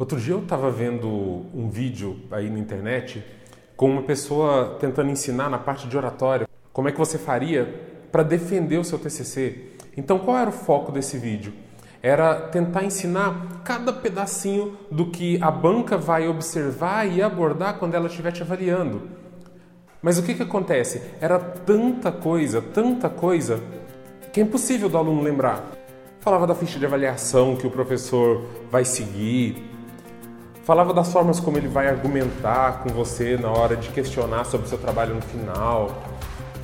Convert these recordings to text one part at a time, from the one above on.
Outro dia eu estava vendo um vídeo aí na internet com uma pessoa tentando ensinar na parte de oratória como é que você faria para defender o seu TCC. Então, qual era o foco desse vídeo? Era tentar ensinar cada pedacinho do que a banca vai observar e abordar quando ela estiver te avaliando. Mas o que, que acontece? Era tanta coisa, tanta coisa, que é impossível do aluno lembrar. Falava da ficha de avaliação que o professor vai seguir, falava das formas como ele vai argumentar com você na hora de questionar sobre o seu trabalho no final.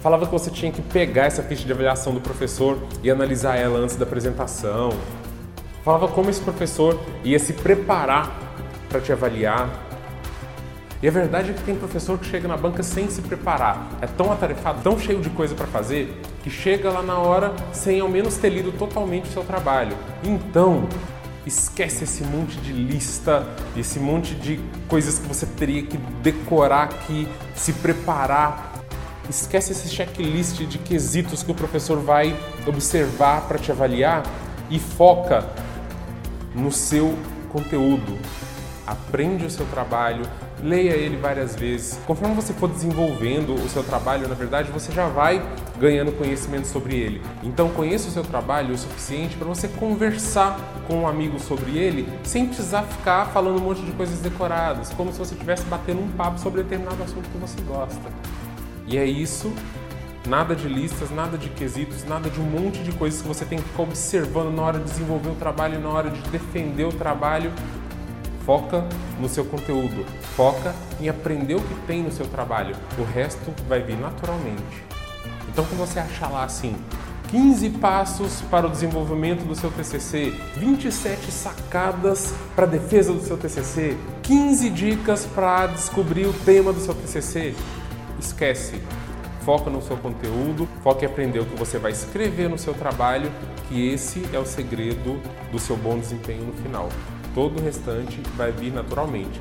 Falava que você tinha que pegar essa ficha de avaliação do professor e analisar ela antes da apresentação. Falava como esse professor ia se preparar para te avaliar. E a verdade é que tem professor que chega na banca sem se preparar. É tão atarefado, tão cheio de coisa para fazer, que chega lá na hora sem ao menos ter lido totalmente o seu trabalho. Então, Esquece esse monte de lista, esse monte de coisas que você teria que decorar aqui, se preparar. Esquece esse checklist de quesitos que o professor vai observar para te avaliar e foca no seu conteúdo. Aprende o seu trabalho, leia ele várias vezes. Conforme você for desenvolvendo o seu trabalho, na verdade, você já vai ganhando conhecimento sobre ele. Então, conheça o seu trabalho o suficiente para você conversar com um amigo sobre ele sem precisar ficar falando um monte de coisas decoradas, como se você estivesse batendo um papo sobre determinado assunto que você gosta. E é isso Nada de listas, nada de quesitos, nada de um monte de coisas que você tem que ficar observando na hora de desenvolver o trabalho, na hora de defender o trabalho. Foca no seu conteúdo, foca em aprender o que tem no seu trabalho. O resto vai vir naturalmente. Então, quando você achar lá assim, 15 passos para o desenvolvimento do seu TCC, 27 sacadas para a defesa do seu TCC, 15 dicas para descobrir o tema do seu TCC, esquece. Foca no seu conteúdo, foca em aprender o que você vai escrever no seu trabalho, que esse é o segredo do seu bom desempenho no final. Todo o restante vai vir naturalmente.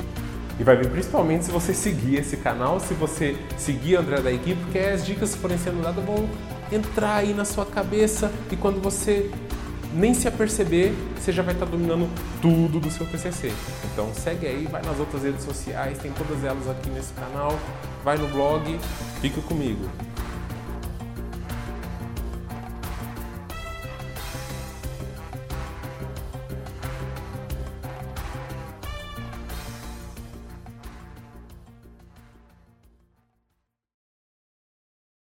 E vai vir principalmente se você seguir esse canal, se você seguir André da equipe, porque as dicas que forem sendo dadas vão entrar aí na sua cabeça e quando você nem se aperceber, você já vai estar dominando tudo do seu TCC. Então segue aí, vai nas outras redes sociais, tem todas elas aqui nesse canal, vai no blog, fica comigo.